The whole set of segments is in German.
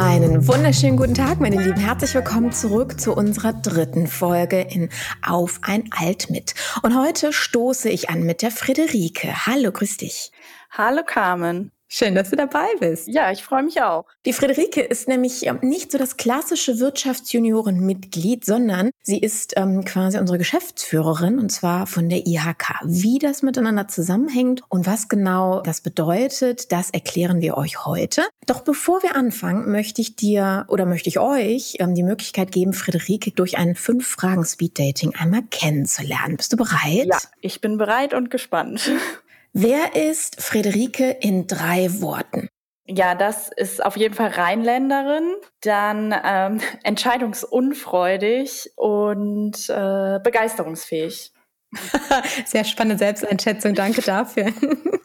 Einen wunderschönen guten Tag, meine Lieben. Herzlich willkommen zurück zu unserer dritten Folge in Auf ein Alt mit. Und heute stoße ich an mit der Friederike. Hallo, grüß dich. Hallo, Carmen. Schön, dass du dabei bist. Ja, ich freue mich auch. Die Friederike ist nämlich ähm, nicht so das klassische Wirtschaftsjuniorenmitglied, sondern sie ist ähm, quasi unsere Geschäftsführerin und zwar von der IHK. Wie das miteinander zusammenhängt und was genau das bedeutet, das erklären wir euch heute. Doch bevor wir anfangen, möchte ich dir oder möchte ich euch ähm, die Möglichkeit geben, Friederike durch ein Fünf-Fragen-Speed-Dating einmal kennenzulernen. Bist du bereit? Ja, ich bin bereit und gespannt. Wer ist Friederike in drei Worten? Ja, das ist auf jeden Fall Rheinländerin, dann ähm, entscheidungsunfreudig und äh, begeisterungsfähig. Sehr spannende Selbsteinschätzung, danke dafür.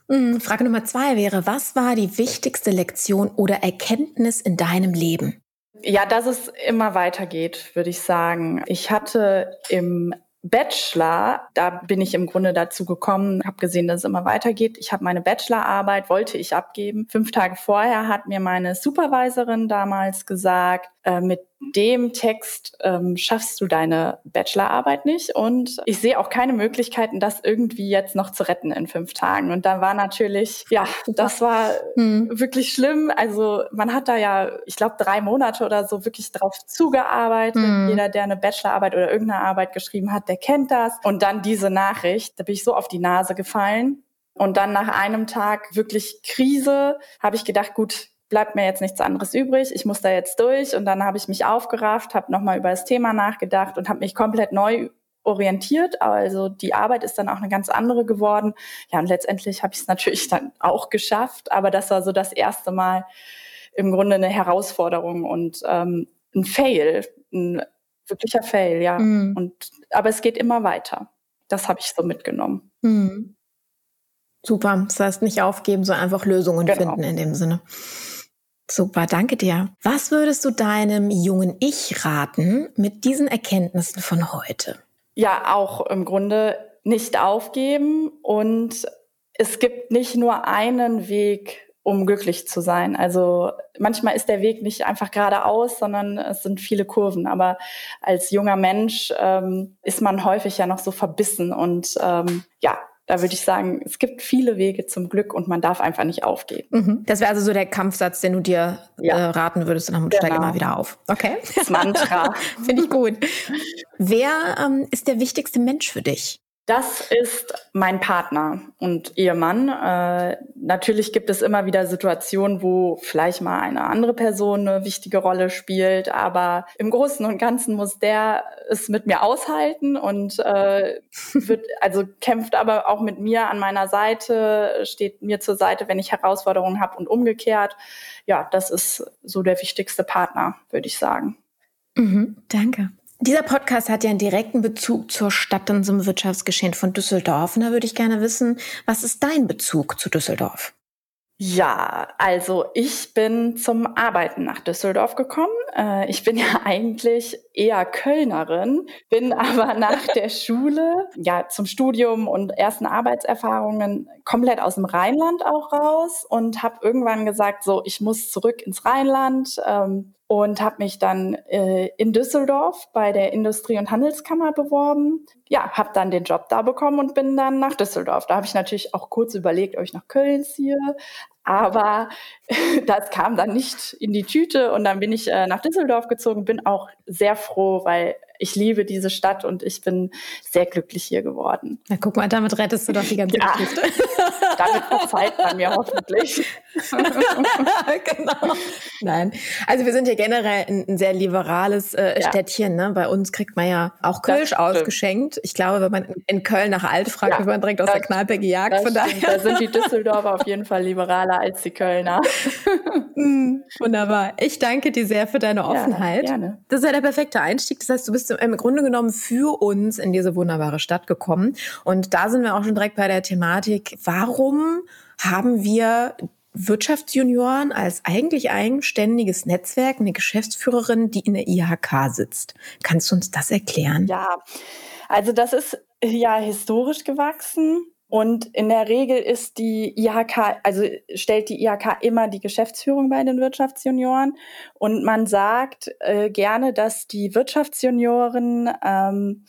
Hm, Frage Nummer zwei wäre, was war die wichtigste Lektion oder Erkenntnis in deinem Leben? Ja, dass es immer weitergeht, würde ich sagen. Ich hatte im Bachelor, da bin ich im Grunde dazu gekommen, habe gesehen, dass es immer weitergeht. Ich habe meine Bachelorarbeit, wollte ich abgeben. Fünf Tage vorher hat mir meine Supervisorin damals gesagt, äh, mit dem Text ähm, schaffst du deine Bachelorarbeit nicht. Und ich sehe auch keine Möglichkeiten, das irgendwie jetzt noch zu retten in fünf Tagen. Und da war natürlich, ja, das war hm. wirklich schlimm. Also man hat da ja, ich glaube, drei Monate oder so wirklich drauf zugearbeitet. Hm. Jeder, der eine Bachelorarbeit oder irgendeine Arbeit geschrieben hat, der kennt das. Und dann diese Nachricht, da bin ich so auf die Nase gefallen. Und dann nach einem Tag wirklich Krise, habe ich gedacht, gut, bleibt mir jetzt nichts anderes übrig. Ich muss da jetzt durch. Und dann habe ich mich aufgerafft, habe nochmal über das Thema nachgedacht und habe mich komplett neu orientiert. Also die Arbeit ist dann auch eine ganz andere geworden. Ja, und letztendlich habe ich es natürlich dann auch geschafft. Aber das war so das erste Mal im Grunde eine Herausforderung und ähm, ein Fail, ein wirklicher Fail, ja. Mhm. Und aber es geht immer weiter. Das habe ich so mitgenommen. Mhm. Super. Das heißt, nicht aufgeben, sondern einfach Lösungen genau. finden in dem Sinne. Super, danke dir. Was würdest du deinem jungen Ich raten mit diesen Erkenntnissen von heute? Ja, auch im Grunde nicht aufgeben und es gibt nicht nur einen Weg, um glücklich zu sein. Also manchmal ist der Weg nicht einfach geradeaus, sondern es sind viele Kurven. Aber als junger Mensch ähm, ist man häufig ja noch so verbissen und ähm, ja, da würde ich sagen, es gibt viele Wege zum Glück und man darf einfach nicht aufgeben. Mhm. Das wäre also so der Kampfsatz, den du dir ja. äh, raten würdest, und dann genau. steig immer wieder auf. Okay. Das Mantra. Finde ich gut. Wer ähm, ist der wichtigste Mensch für dich? Das ist mein Partner und Ehemann. Äh, natürlich gibt es immer wieder Situationen, wo vielleicht mal eine andere Person eine wichtige Rolle spielt, aber im Großen und Ganzen muss der es mit mir aushalten und äh, wird also kämpft aber auch mit mir an meiner Seite, steht mir zur Seite, wenn ich Herausforderungen habe und umgekehrt. Ja, das ist so der wichtigste Partner, würde ich sagen. Mhm, danke. Dieser Podcast hat ja einen direkten Bezug zur Stadt und zum Wirtschaftsgeschehen von Düsseldorf. Und da würde ich gerne wissen, was ist dein Bezug zu Düsseldorf? Ja, also ich bin zum Arbeiten nach Düsseldorf gekommen. Äh, ich bin ja eigentlich eher Kölnerin, bin aber nach der Schule, ja, zum Studium und ersten Arbeitserfahrungen komplett aus dem Rheinland auch raus und habe irgendwann gesagt, so, ich muss zurück ins Rheinland. Und habe mich dann äh, in Düsseldorf bei der Industrie- und Handelskammer beworben. Ja, habe dann den Job da bekommen und bin dann nach Düsseldorf. Da habe ich natürlich auch kurz überlegt, ob ich nach Köln ziehe, aber das kam dann nicht in die Tüte und dann bin ich äh, nach Düsseldorf gezogen, bin auch sehr froh, weil ich liebe diese Stadt und ich bin sehr glücklich hier geworden. Na guck mal, damit rettest du doch die ganze ja, Geschichte. damit verzeiht man mir hoffentlich. genau. Nein, also wir sind ja generell ein, ein sehr liberales äh, ja. Städtchen. Ne? Bei uns kriegt man ja auch Kölsch ausgeschenkt. Ich glaube, wenn man in Köln nach Alt fragt, ja, wird man direkt aus der Kneipe gejagt. Von daher. Da sind die Düsseldorfer auf jeden Fall liberaler als die Kölner. mm, wunderbar. Ich danke dir sehr für deine Offenheit. Ja, gerne. Das ist ja der perfekte Einstieg. Das heißt, du bist bist du im Grunde genommen für uns in diese wunderbare Stadt gekommen. Und da sind wir auch schon direkt bei der Thematik, warum haben wir Wirtschaftsjunioren als eigentlich eigenständiges Netzwerk, eine Geschäftsführerin, die in der IHK sitzt. Kannst du uns das erklären? Ja, also das ist ja historisch gewachsen. Und in der Regel ist die IHK, also stellt die IHK immer die Geschäftsführung bei den Wirtschaftsjunioren. Und man sagt äh, gerne, dass die Wirtschaftsjunioren ähm,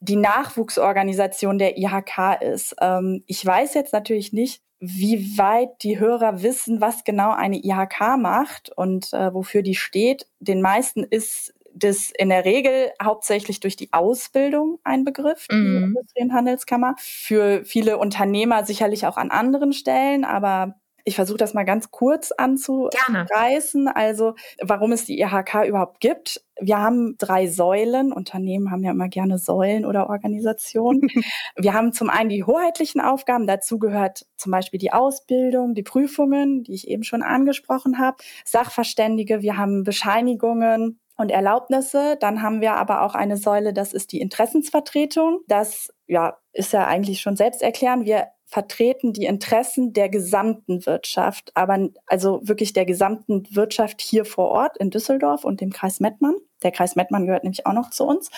die Nachwuchsorganisation der IHK ist. Ähm, ich weiß jetzt natürlich nicht, wie weit die Hörer wissen, was genau eine IHK macht und äh, wofür die steht. Den meisten ist das in der Regel hauptsächlich durch die Ausbildung ein Begriff, die mhm. Industrie- und Handelskammer. Für viele Unternehmer sicherlich auch an anderen Stellen, aber ich versuche das mal ganz kurz anzureißen. Gerne. Also, warum es die IHK überhaupt gibt. Wir haben drei Säulen. Unternehmen haben ja immer gerne Säulen oder Organisationen. wir haben zum einen die hoheitlichen Aufgaben. Dazu gehört zum Beispiel die Ausbildung, die Prüfungen, die ich eben schon angesprochen habe, Sachverständige. Wir haben Bescheinigungen und Erlaubnisse. Dann haben wir aber auch eine Säule, das ist die Interessensvertretung. Das ja, ist ja eigentlich schon selbst erklären. Wir vertreten die Interessen der gesamten Wirtschaft, aber also wirklich der gesamten Wirtschaft hier vor Ort in Düsseldorf und dem Kreis Mettmann. Der Kreis Mettmann gehört nämlich auch noch zu uns.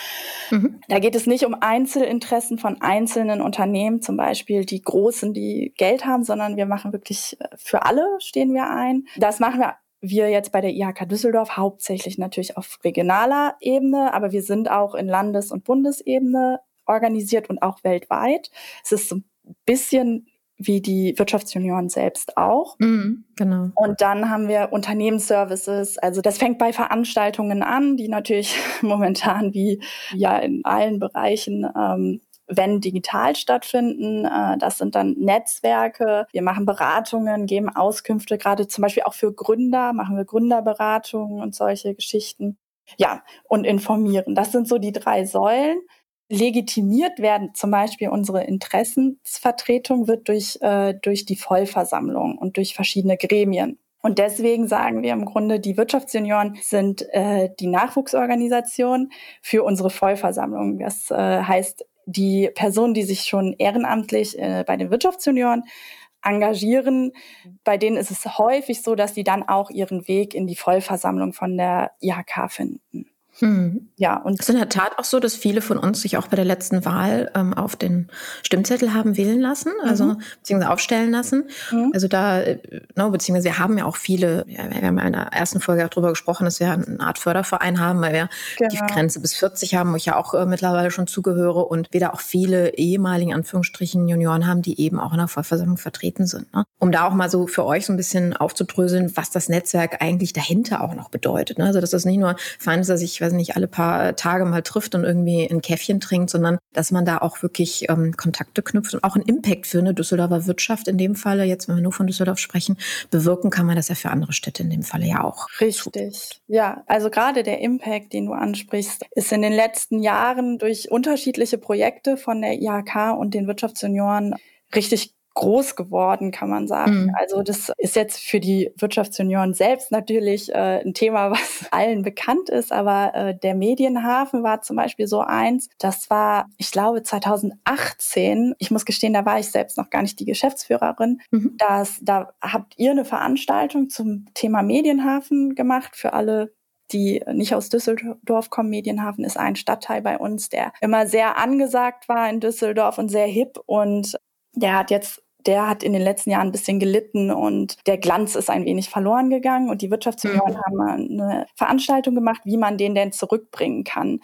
Mhm. Da geht es nicht um Einzelinteressen von einzelnen Unternehmen, zum Beispiel die Großen, die Geld haben, sondern wir machen wirklich äh, für alle stehen wir ein. Das machen wir wir jetzt bei der IHK Düsseldorf hauptsächlich natürlich auf regionaler Ebene, aber wir sind auch in Landes- und Bundesebene organisiert und auch weltweit. Es ist so ein bisschen wie die Wirtschaftsjunioren selbst auch. Mhm, genau. Und dann haben wir Unternehmensservices. Also das fängt bei Veranstaltungen an, die natürlich momentan wie ja in allen Bereichen ähm, wenn digital stattfinden. Äh, das sind dann Netzwerke. Wir machen Beratungen, geben Auskünfte, gerade zum Beispiel auch für Gründer, machen wir Gründerberatungen und solche Geschichten. Ja, und informieren. Das sind so die drei Säulen legitimiert werden, zum Beispiel unsere Interessensvertretung wird durch, äh, durch die Vollversammlung und durch verschiedene Gremien. Und deswegen sagen wir im Grunde, die Wirtschaftsjunioren sind äh, die Nachwuchsorganisation für unsere Vollversammlung. Das äh, heißt, die Personen, die sich schon ehrenamtlich äh, bei den Wirtschaftsjunioren engagieren, bei denen ist es häufig so, dass die dann auch ihren Weg in die Vollversammlung von der IHK finden. Mhm. Ja, und es ist in der Tat auch so, dass viele von uns sich auch bei der letzten Wahl ähm, auf den Stimmzettel haben wählen lassen, also mhm. beziehungsweise aufstellen lassen. Mhm. Also da, äh, no, beziehungsweise wir haben ja auch viele, ja, wir haben ja in der ersten Folge auch darüber gesprochen, dass wir eine Art Förderverein haben, weil wir genau. die Grenze bis 40 haben, wo ich ja auch äh, mittlerweile schon zugehöre und wir da auch viele ehemaligen Anführungsstrichen Junioren haben, die eben auch in der Vollversammlung vertreten sind. Ne? Um da auch mal so für euch so ein bisschen aufzudröseln, was das Netzwerk eigentlich dahinter auch noch bedeutet. Ne? Also dass das nicht nur ist, dass ich weiß nicht, alle paar Tage mal trifft und irgendwie ein Käffchen trinkt, sondern dass man da auch wirklich ähm, Kontakte knüpft und auch einen Impact für eine Düsseldorfer Wirtschaft in dem Falle, jetzt wenn wir nur von Düsseldorf sprechen, bewirken kann man das ja für andere Städte in dem Falle ja auch. Richtig. Ja, also gerade der Impact, den du ansprichst, ist in den letzten Jahren durch unterschiedliche Projekte von der IHK und den Wirtschaftssenioren richtig groß geworden, kann man sagen. Mhm. Also das ist jetzt für die Wirtschaftsunion selbst natürlich äh, ein Thema, was allen bekannt ist, aber äh, der Medienhafen war zum Beispiel so eins. Das war, ich glaube, 2018. Ich muss gestehen, da war ich selbst noch gar nicht die Geschäftsführerin. Mhm. Das, da habt ihr eine Veranstaltung zum Thema Medienhafen gemacht für alle die nicht aus Düsseldorf kommen. Medienhafen ist ein Stadtteil bei uns, der immer sehr angesagt war in Düsseldorf und sehr hip. Und der hat jetzt der hat in den letzten Jahren ein bisschen gelitten und der Glanz ist ein wenig verloren gegangen und die Wirtschaftsjunioren mhm. haben eine Veranstaltung gemacht, wie man den denn zurückbringen kann.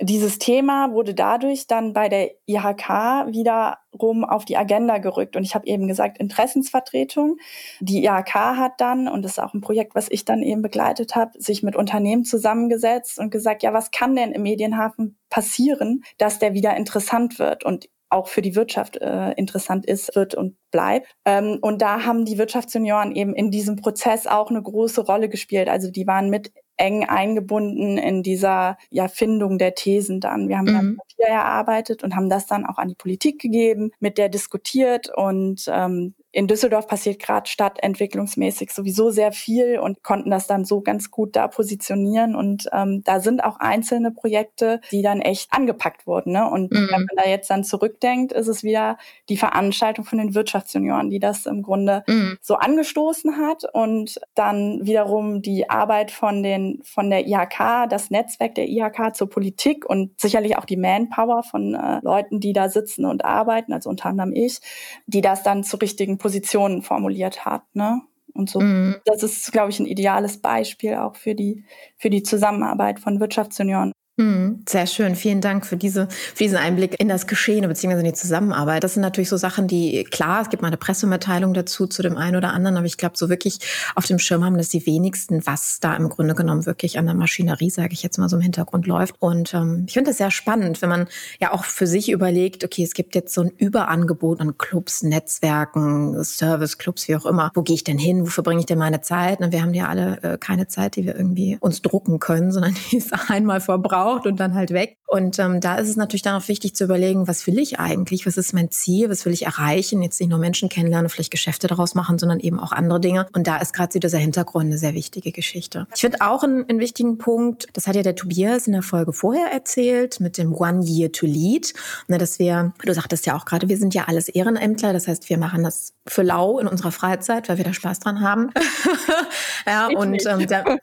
Dieses Thema wurde dadurch dann bei der IHK wiederum auf die Agenda gerückt. Und ich habe eben gesagt, Interessensvertretung. Die IHK hat dann, und das ist auch ein Projekt, was ich dann eben begleitet habe, sich mit Unternehmen zusammengesetzt und gesagt, ja, was kann denn im Medienhafen passieren, dass der wieder interessant wird? Und auch für die Wirtschaft äh, interessant ist, wird und bleibt. Ähm, und da haben die Wirtschaftsjunioren eben in diesem Prozess auch eine große Rolle gespielt. Also die waren mit eng eingebunden in dieser ja, Findung der Thesen dann. Wir haben mhm. ein Papier erarbeitet und haben das dann auch an die Politik gegeben, mit der diskutiert und ähm, in Düsseldorf passiert gerade stadtentwicklungsmäßig sowieso sehr viel und konnten das dann so ganz gut da positionieren. Und ähm, da sind auch einzelne Projekte, die dann echt angepackt wurden. Ne? Und mhm. wenn man da jetzt dann zurückdenkt, ist es wieder die Veranstaltung von den Wirtschaftsjunioren, die das im Grunde mhm. so angestoßen hat und dann wiederum die Arbeit von den von der IHK, das Netzwerk der IHK zur Politik und sicherlich auch die Manpower von äh, Leuten, die da sitzen und arbeiten, also unter anderem ich, die das dann zu richtigen Positionen formuliert hat. Ne? Und so, mhm. das ist, glaube ich, ein ideales Beispiel auch für die, für die Zusammenarbeit von Wirtschaftsjunioren Mhm, sehr schön. Vielen Dank für, diese, für diesen Einblick in das Geschehen bzw. in die Zusammenarbeit. Das sind natürlich so Sachen, die, klar, es gibt mal eine Pressemitteilung dazu zu dem einen oder anderen, aber ich glaube, so wirklich auf dem Schirm haben das die wenigsten, was da im Grunde genommen wirklich an der Maschinerie, sage ich jetzt mal so im Hintergrund läuft. Und ähm, ich finde das sehr spannend, wenn man ja auch für sich überlegt, okay, es gibt jetzt so ein Überangebot an Clubs, Netzwerken, Service-Clubs, wie auch immer. Wo gehe ich denn hin? Wo verbringe ich denn meine Zeit? Und wir haben ja alle äh, keine Zeit, die wir irgendwie uns drucken können, sondern die ist einmal verbraucht gebraucht und dann halt weg. Und ähm, da ist es natürlich dann auch wichtig zu überlegen, was will ich eigentlich? Was ist mein Ziel? Was will ich erreichen? Jetzt nicht nur Menschen kennenlernen, vielleicht Geschäfte daraus machen, sondern eben auch andere Dinge. Und da ist gerade dieser Hintergrund eine sehr wichtige Geschichte. Ich finde auch einen, einen wichtigen Punkt, das hat ja der Tobias in der Folge vorher erzählt, mit dem One Year to Lead. Ne, dass wir, du sagtest ja auch gerade, wir sind ja alles Ehrenämtler. Das heißt, wir machen das für lau in unserer Freizeit, weil wir da Spaß dran haben. ja, ich und ähm, da, genau,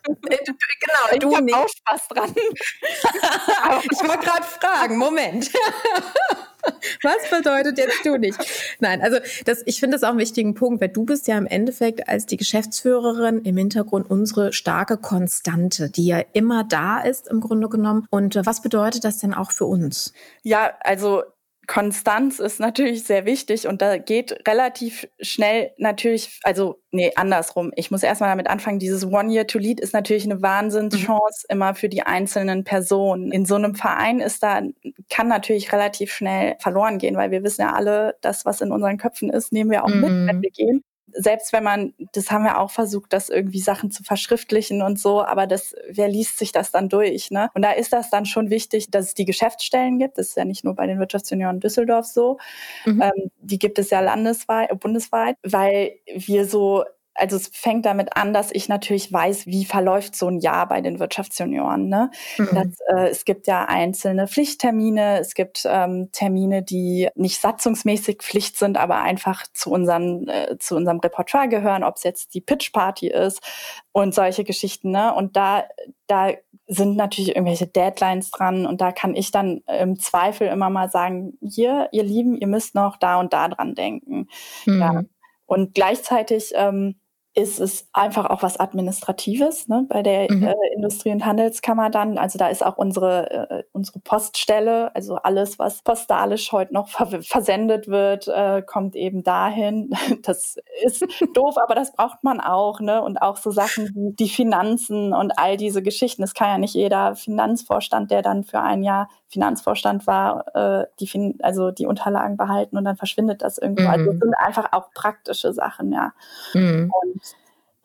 ich du nicht. auch Spaß dran. ich wollte gerade fragen, Moment. Was bedeutet jetzt du nicht? Nein, also das, ich finde das auch einen wichtigen Punkt, weil du bist ja im Endeffekt als die Geschäftsführerin im Hintergrund unsere starke Konstante, die ja immer da ist im Grunde genommen. Und äh, was bedeutet das denn auch für uns? Ja, also Konstanz ist natürlich sehr wichtig und da geht relativ schnell natürlich, also nee, andersrum. Ich muss erstmal damit anfangen, dieses One Year to Lead ist natürlich eine Wahnsinnschance mhm. immer für die einzelnen Personen. In so einem Verein ist da, kann natürlich relativ schnell verloren gehen, weil wir wissen ja alle, das, was in unseren Köpfen ist, nehmen wir auch mhm. mit, wenn wir gehen selbst wenn man, das haben wir auch versucht, das irgendwie Sachen zu verschriftlichen und so, aber das, wer liest sich das dann durch, ne? Und da ist das dann schon wichtig, dass es die Geschäftsstellen gibt. Das ist ja nicht nur bei den Wirtschaftsjunioren Düsseldorf so. Mhm. Ähm, die gibt es ja landesweit, bundesweit, weil wir so also es fängt damit an, dass ich natürlich weiß, wie verläuft so ein Jahr bei den Wirtschaftsjunioren. Ne? Mhm. Das, äh, es gibt ja einzelne Pflichttermine, es gibt ähm, Termine, die nicht satzungsmäßig Pflicht sind, aber einfach zu, unseren, äh, zu unserem Repertoire gehören, ob es jetzt die Pitchparty ist und solche Geschichten. Ne? Und da, da sind natürlich irgendwelche Deadlines dran und da kann ich dann im Zweifel immer mal sagen, hier, ihr Lieben, ihr müsst noch da und da dran denken. Mhm. Ja. Und gleichzeitig ähm, ist es einfach auch was Administratives ne, bei der mhm. äh, Industrie- und Handelskammer dann. Also da ist auch unsere, äh, unsere Poststelle, also alles, was postalisch heute noch ver versendet wird, äh, kommt eben dahin. Das ist doof, aber das braucht man auch. Ne? Und auch so Sachen wie die Finanzen und all diese Geschichten. Es kann ja nicht jeder Finanzvorstand, der dann für ein Jahr Finanzvorstand war, äh, die fin also die Unterlagen behalten und dann verschwindet das irgendwo. Also mhm. Also das sind einfach auch praktische Sachen, ja. Mhm. Und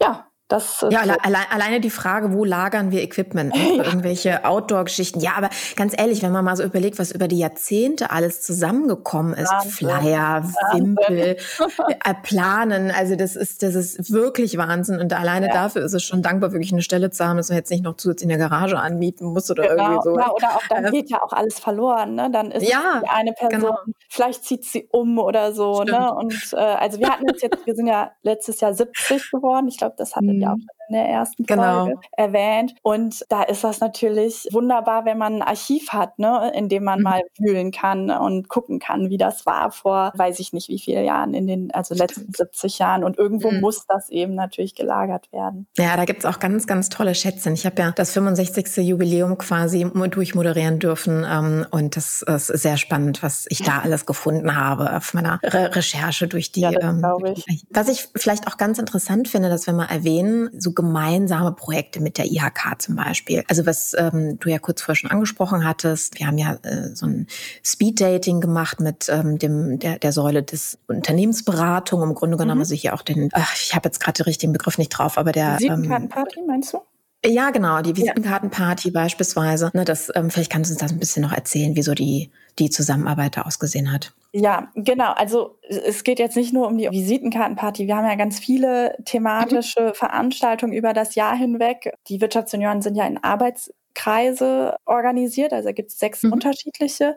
ja, das ja, so. allein, alleine die Frage, wo lagern wir Equipment? Ja. Irgendwelche Outdoor-Geschichten. Ja, aber ganz ehrlich, wenn man mal so überlegt, was über die Jahrzehnte alles zusammengekommen ist, Wahnsinn. Flyer, Wimpel, äh, Planen, also das ist, das ist wirklich Wahnsinn. Und alleine ja. dafür ist es schon dankbar, wirklich eine Stelle zu haben, dass man jetzt nicht noch zusätzlich in der Garage anmieten muss oder genau. irgendwie so. Ja, oder auch dann geht ja auch alles verloren. Ne? Dann ist ja, die eine Person, genau. vielleicht zieht sie um oder so. Ne? Und äh, also wir hatten jetzt, jetzt, wir sind ja letztes Jahr 70 geworden. Ich glaube, das hatte ja auch in der ersten genau. Folge erwähnt. Und da ist das natürlich wunderbar, wenn man ein Archiv hat, ne, in dem man mhm. mal wühlen kann und gucken kann, wie das war vor, weiß ich nicht wie viele Jahren, in den also letzten 70 Jahren. Und irgendwo mhm. muss das eben natürlich gelagert werden. Ja, da gibt's auch ganz, ganz tolle Schätze. Ich habe ja das 65. Jubiläum quasi durchmoderieren dürfen. Ähm, und das ist sehr spannend, was ich da alles gefunden habe auf meiner Re Recherche durch die. Ja, ähm, ich. Was ich vielleicht auch ganz interessant finde, dass wir mal erwähnen, so gemeinsame Projekte mit der IHK zum Beispiel. Also was ähm, du ja kurz vorher schon angesprochen hattest, wir haben ja äh, so ein Speed-Dating gemacht mit ähm, dem der, der Säule des Unternehmensberatung. Im Grunde genommen, mhm. also hier auch den, ach, ich habe jetzt gerade den richtigen Begriff nicht drauf, aber der Visitenkartenparty, ähm, meinst du? Ja, genau, die Visitenkartenparty ja. beispielsweise. Ne, das, ähm, vielleicht kannst du uns das ein bisschen noch erzählen, wieso die, die Zusammenarbeit da ausgesehen hat. Ja, genau. Also es geht jetzt nicht nur um die Visitenkartenparty. Wir haben ja ganz viele thematische mhm. Veranstaltungen über das Jahr hinweg. Die Wirtschaftssenioren sind ja in Arbeitskreise organisiert, also gibt es sechs mhm. unterschiedliche.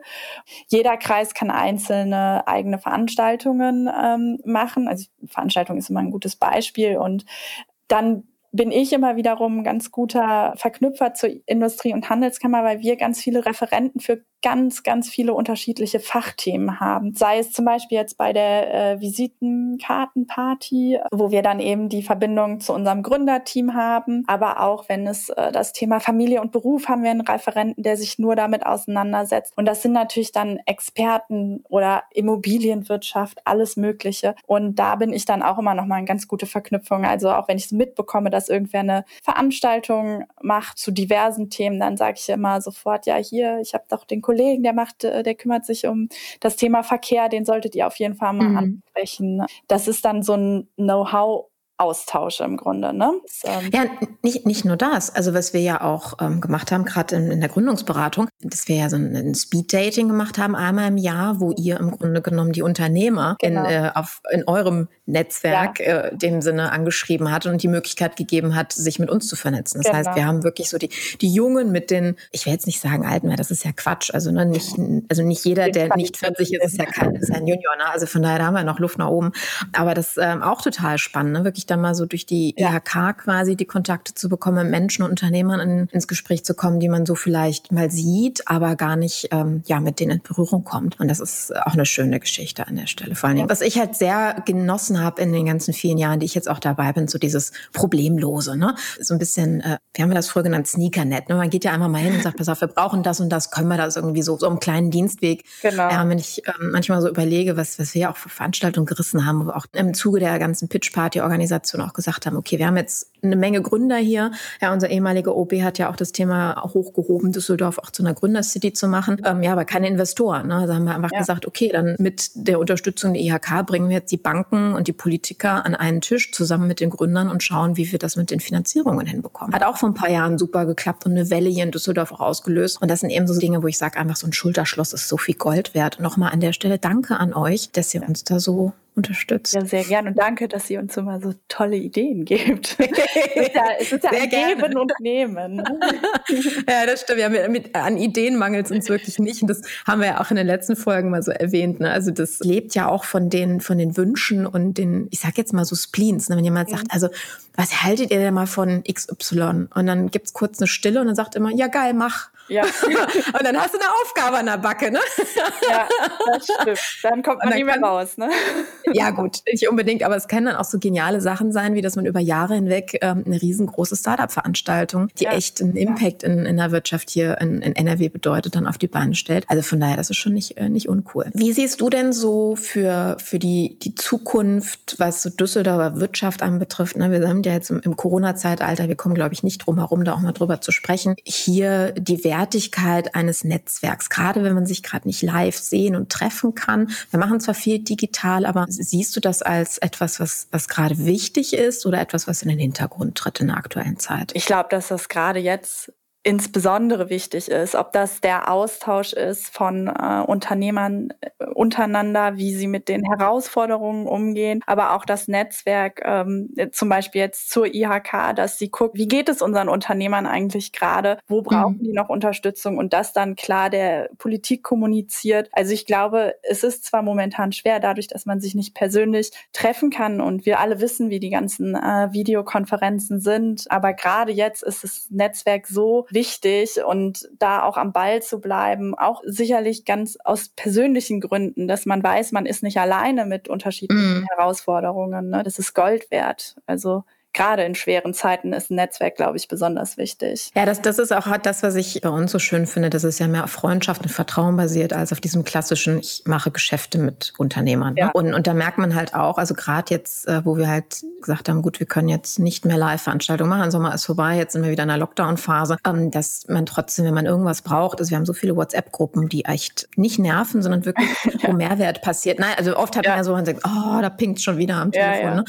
Jeder Kreis kann einzelne eigene Veranstaltungen ähm, machen. Also Veranstaltung ist immer ein gutes Beispiel und dann bin ich immer wiederum ein ganz guter Verknüpfer zur Industrie- und Handelskammer, weil wir ganz viele Referenten für ganz, ganz viele unterschiedliche Fachthemen haben. Sei es zum Beispiel jetzt bei der äh, Visitenkartenparty, wo wir dann eben die Verbindung zu unserem Gründerteam haben. Aber auch wenn es äh, das Thema Familie und Beruf haben wir einen Referenten, der sich nur damit auseinandersetzt. Und das sind natürlich dann Experten oder Immobilienwirtschaft, alles Mögliche. Und da bin ich dann auch immer noch mal eine ganz gute Verknüpfung. Also auch wenn ich es mitbekomme, dass irgendwer eine Veranstaltung macht zu diversen Themen, dann sage ich immer sofort, ja, hier, ich habe doch den Kollegen, der macht, äh, der kümmert sich um das Thema Verkehr, den solltet ihr auf jeden Fall mal mhm. ansprechen. Das ist dann so ein Know-how Austausch im Grunde. Ne? Das, ähm ja, nicht, nicht nur das. Also was wir ja auch ähm, gemacht haben, gerade in, in, der Gründungsberatung, dass wir ja so ein, ein Speed-Dating gemacht haben, einmal im Jahr, wo ihr im Grunde genommen die Unternehmer genau. in, äh, auf, in eurem Netzwerk ja. äh, dem Sinne angeschrieben hat und die Möglichkeit gegeben hat, sich mit uns zu vernetzen. Das genau. heißt, wir haben wirklich so die, die Jungen mit den, ich will jetzt nicht sagen alten, weil das ist ja Quatsch. Also ne, nicht, also nicht jeder, der nicht 40 ist, ist ja kein, ist ein Junior. Ne? Also von daher da haben wir noch Luft nach oben. Aber das ähm, auch total spannend, ne? wirklich dann mal so durch die ja. IHK quasi die Kontakte zu bekommen, Menschen und Unternehmern in, ins Gespräch zu kommen, die man so vielleicht mal sieht, aber gar nicht ähm, ja mit denen in Berührung kommt. Und das ist auch eine schöne Geschichte an der Stelle. Vor allen Dingen, was ich halt sehr genossen habe in den ganzen vielen Jahren, die ich jetzt auch dabei bin, so dieses Problemlose, ne? So ein bisschen, äh, wir haben das früher genannt, Sneakernet. Ne? Man geht ja einfach mal hin und sagt, pass auf, wir brauchen das und das, können wir das irgendwie so, so einen kleinen Dienstweg. Genau. Ja, wenn ich ähm, manchmal so überlege, was, was wir ja auch für Veranstaltungen gerissen haben, auch im Zuge der ganzen Pitch-Party-Organisation auch gesagt haben, okay, wir haben jetzt eine Menge Gründer hier. Ja, unser ehemaliger OB hat ja auch das Thema hochgehoben, Düsseldorf auch zu einer Gründercity zu machen. Ähm, ja, aber keine Investoren. Ne? Also haben wir einfach ja. gesagt, okay, dann mit der Unterstützung der IHK bringen wir jetzt die Banken und die Politiker an einen Tisch zusammen mit den Gründern und schauen, wie wir das mit den Finanzierungen hinbekommen. Hat auch vor ein paar Jahren super geklappt und eine Welle hier in Düsseldorf auch ausgelöst. Und das sind eben so Dinge, wo ich sage, einfach so ein Schulterschloss ist so viel Gold wert. Nochmal an der Stelle danke an euch, dass ihr uns da so unterstützt. Ja, sehr gerne und danke, dass ihr uns immer so tolle Ideen gebt. es ist ja, es ist ja ein Geben und Nehmen. ja, das stimmt. Ja, mit, mit, an Ideen mangelt es uns wirklich nicht. Und das haben wir ja auch in den letzten Folgen mal so erwähnt. Ne? Also das lebt ja auch von den, von den Wünschen und den, ich sag jetzt mal so Spleens. Ne? Wenn jemand mhm. sagt, also was haltet ihr denn mal von XY? Und dann gibt's kurz eine Stille und dann sagt immer, ja geil, mach. Ja. und dann hast du eine Aufgabe an der Backe, ne? ja, das stimmt. Dann kommt man nie mehr raus, ne? ja, gut, nicht unbedingt, aber es können dann auch so geniale Sachen sein, wie dass man über Jahre hinweg ähm, eine riesengroße Startup-Veranstaltung, die ja. echt einen Impact in, in der Wirtschaft hier in, in NRW bedeutet, dann auf die Beine stellt. Also von daher, das ist schon nicht, äh, nicht uncool. Wie siehst du denn so für, für die, die Zukunft, was so Düsseldorfer Wirtschaft anbetrifft? Ne? Wir sind ja jetzt im, im Corona-Zeitalter, wir kommen, glaube ich, nicht drum herum, da auch mal drüber zu sprechen. Hier die Werte Wertigkeit eines Netzwerks, gerade wenn man sich gerade nicht live sehen und treffen kann. Wir machen zwar viel digital, aber siehst du das als etwas, was, was gerade wichtig ist oder etwas, was in den Hintergrund tritt in der aktuellen Zeit? Ich glaube, dass das gerade jetzt insbesondere wichtig ist, ob das der Austausch ist von äh, Unternehmern äh, untereinander, wie sie mit den Herausforderungen umgehen, aber auch das Netzwerk, ähm, zum Beispiel jetzt zur IHK, dass sie guckt, wie geht es unseren Unternehmern eigentlich gerade, wo brauchen mhm. die noch Unterstützung und das dann klar der Politik kommuniziert. Also ich glaube, es ist zwar momentan schwer, dadurch, dass man sich nicht persönlich treffen kann und wir alle wissen, wie die ganzen äh, Videokonferenzen sind, aber gerade jetzt ist das Netzwerk so wichtig und da auch am Ball zu bleiben, auch sicherlich ganz aus persönlichen Gründen, dass man weiß, man ist nicht alleine mit unterschiedlichen mm. Herausforderungen. Ne? Das ist Gold wert. Also gerade in schweren Zeiten ist ein Netzwerk, glaube ich, besonders wichtig. Ja, das, das ist auch das, was ich bei uns so schön finde, dass es ja mehr auf Freundschaft und Vertrauen basiert, als auf diesem klassischen, ich mache Geschäfte mit Unternehmern. Ne? Ja. Und, und da merkt man halt auch, also gerade jetzt, äh, wo wir halt gesagt haben, gut, wir können jetzt nicht mehr Live-Veranstaltungen machen, Sommer ist vorbei, jetzt sind wir wieder in der Lockdown-Phase, ähm, dass man trotzdem, wenn man irgendwas braucht, also wir haben so viele WhatsApp-Gruppen, die echt nicht nerven, sondern wirklich, wo Mehrwert passiert. Nein, also oft hat ja. man ja so, man sagt, oh, da pinkt schon wieder am Telefon. Ne?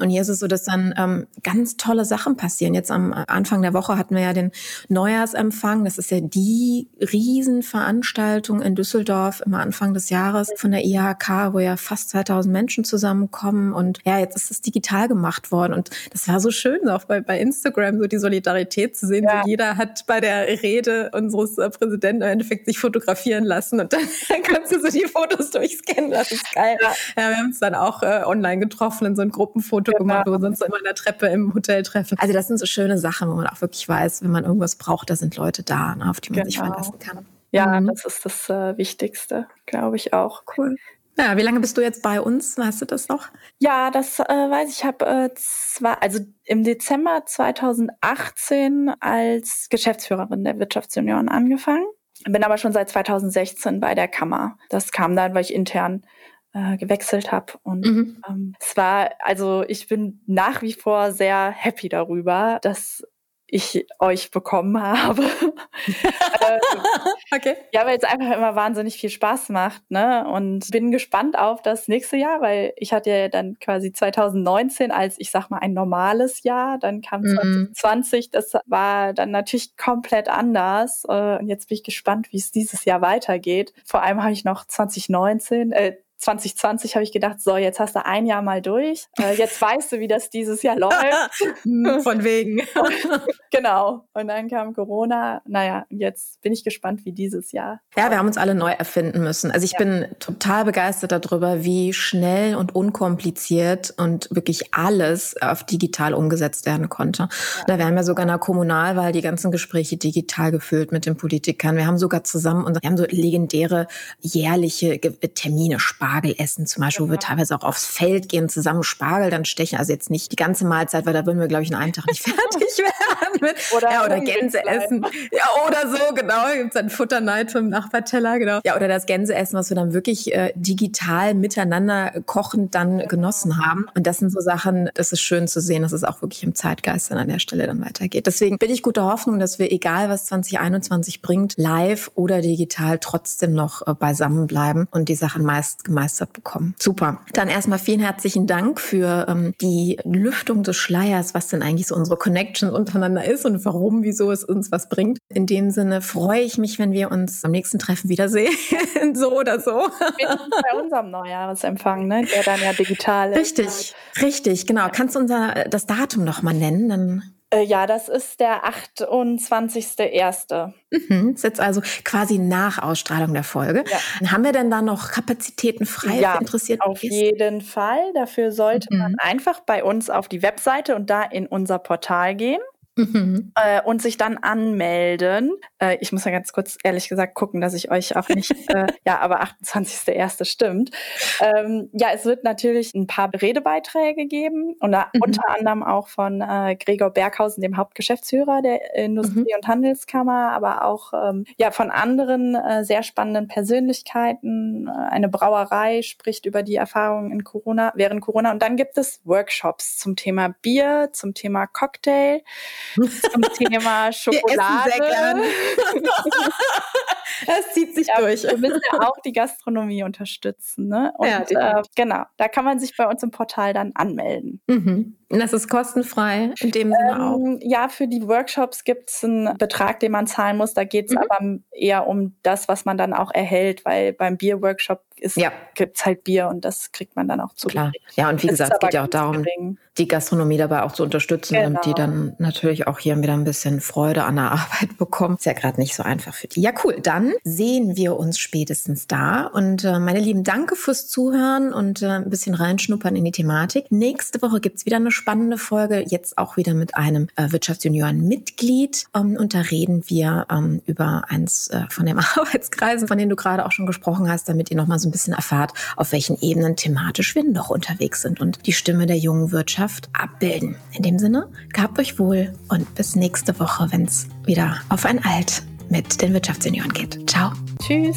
Und hier ist es so, dass dann ähm, ganz tolle Sachen passieren. Jetzt am Anfang der Woche hatten wir ja den Neujahrsempfang. Das ist ja die Riesenveranstaltung in Düsseldorf im Anfang des Jahres von der IHK, wo ja fast 2000 Menschen zusammenkommen. Und ja, jetzt ist es digital gemacht worden. Und das war so schön, auch bei, bei Instagram so die Solidarität zu sehen. Ja. So jeder hat bei der Rede unseres äh, Präsidenten im Endeffekt sich fotografieren lassen und dann, kannst du so die Fotos durchscannen. Das ist geil. Ja. ja wir haben uns dann auch äh, online getroffen, in so ein Gruppenfoto genau. gemacht, wo wir uns immer in der Treppe im Hotel treffen. Also das sind so schöne Sachen, wo man auch wirklich weiß, wenn man irgendwas braucht, da sind Leute da, ne, auf die man genau. sich verlassen kann. Ja, mhm. das ist das äh, Wichtigste, glaube ich auch. Cool. Ja, wie lange bist du jetzt bei uns? Weißt du das noch? Ja, das äh, weiß ich. Ich habe äh, zwar, also im Dezember 2018 als Geschäftsführerin der Wirtschaftsunion angefangen, bin aber schon seit 2016 bei der Kammer. Das kam dann, weil ich intern äh, gewechselt habe. Und mhm. ähm, es war, also ich bin nach wie vor sehr happy darüber, dass ich euch bekommen habe. Ähm, okay. Ja, weil es einfach immer wahnsinnig viel Spaß macht, ne? Und bin gespannt auf das nächste Jahr, weil ich hatte ja dann quasi 2019 als, ich sag mal, ein normales Jahr. Dann kam mhm. 2020, das war dann natürlich komplett anders. Äh, und jetzt bin ich gespannt, wie es dieses Jahr weitergeht. Vor allem habe ich noch 2019, äh, 2020 habe ich gedacht, so, jetzt hast du ein Jahr mal durch. Äh, jetzt weißt du, wie das dieses Jahr läuft. Hm, von wegen. genau. Und dann kam Corona. Naja, jetzt bin ich gespannt, wie dieses Jahr. Ja, wir haben uns alle neu erfinden müssen. Also ich ja. bin total begeistert darüber, wie schnell und unkompliziert und wirklich alles auf digital umgesetzt werden konnte. Ja. Da wir haben ja sogar in der Kommunalwahl die ganzen Gespräche digital gefüllt mit den Politikern. Wir haben sogar zusammen und wir haben so legendäre jährliche Termine, Spaß Spargel essen, zum Beispiel, wo wir teilweise auch aufs Feld gehen, zusammen Spargel dann stechen. Also jetzt nicht die ganze Mahlzeit, weil da würden wir, glaube ich, in einem Tag nicht fertig werden. Oder, ja, oder Gänse essen. Ja, oder so, genau. Gibt es dann Futterneid vom Nachbarteller, genau. Ja, oder das Gänse essen, was wir dann wirklich äh, digital miteinander kochend dann genossen haben. Und das sind so Sachen, das ist schön zu sehen, dass es auch wirklich im Zeitgeist dann an der Stelle dann weitergeht. Deswegen bin ich guter Hoffnung, dass wir, egal was 2021 bringt, live oder digital trotzdem noch äh, beisammen bleiben und die Sachen meist gemeinsam gemeistert bekommen. Super. Dann erstmal vielen herzlichen Dank für ähm, die Lüftung des Schleiers, was denn eigentlich so unsere Connection untereinander ist und warum, wieso es uns was bringt. In dem Sinne freue ich mich, wenn wir uns am nächsten Treffen wiedersehen, so oder so. Bei unserem Neujahresempfang, ne? der dann ja digital ist. Richtig, richtig, genau. Kannst du unser das Datum noch mal nennen? Dann äh, ja, das ist der 28.01. Mhm, ist jetzt also quasi nach Ausstrahlung der Folge. Ja. Haben wir denn da noch Kapazitäten frei ja, interessiert? Auf ist? jeden Fall. Dafür sollte mhm. man einfach bei uns auf die Webseite und da in unser Portal gehen. Mhm. Äh, und sich dann anmelden. Äh, ich muss ja ganz kurz ehrlich gesagt gucken, dass ich euch auch nicht, äh, ja, aber 28.01. stimmt. Ähm, ja, es wird natürlich ein paar Redebeiträge geben und mhm. unter anderem auch von äh, Gregor Berghausen, dem Hauptgeschäftsführer der Industrie- mhm. und Handelskammer, aber auch ähm, ja von anderen äh, sehr spannenden Persönlichkeiten. Äh, eine Brauerei spricht über die Erfahrungen in Corona, während Corona. Und dann gibt es Workshops zum Thema Bier, zum Thema Cocktail zum Thema Schokolade. das zieht sich ja, durch. Wir müssen ja auch die Gastronomie unterstützen. Ne? Und ja, äh, genau, da kann man sich bei uns im Portal dann anmelden. Mhm. Das ist kostenfrei in dem Sinne ähm, auch. Ja, für die Workshops gibt es einen Betrag, den man zahlen muss. Da geht es mhm. aber eher um das, was man dann auch erhält, weil beim Bierworkshop ja. gibt es halt Bier und das kriegt man dann auch zu. Klar. Ja, und wie das gesagt, es geht ja auch darum, gering. die Gastronomie dabei auch zu unterstützen genau. und die dann natürlich auch hier wieder ein bisschen Freude an der Arbeit bekommt. Ist ja gerade nicht so einfach für die. Ja, cool. Dann sehen wir uns spätestens da. Und äh, meine Lieben, danke fürs Zuhören und äh, ein bisschen reinschnuppern in die Thematik. Nächste Woche gibt es wieder eine spannende Folge, jetzt auch wieder mit einem äh, Wirtschaftsjunioren-Mitglied. Ähm, und da reden wir ähm, über eins äh, von den Arbeitskreisen, von denen du gerade auch schon gesprochen hast, damit ihr nochmal so ein bisschen erfahrt, auf welchen Ebenen thematisch wir noch unterwegs sind und die Stimme der jungen Wirtschaft abbilden. In dem Sinne, gehabt euch wohl und bis nächste Woche, wenn es wieder auf ein Alt mit den Wirtschaftssenioren geht. Ciao. Tschüss.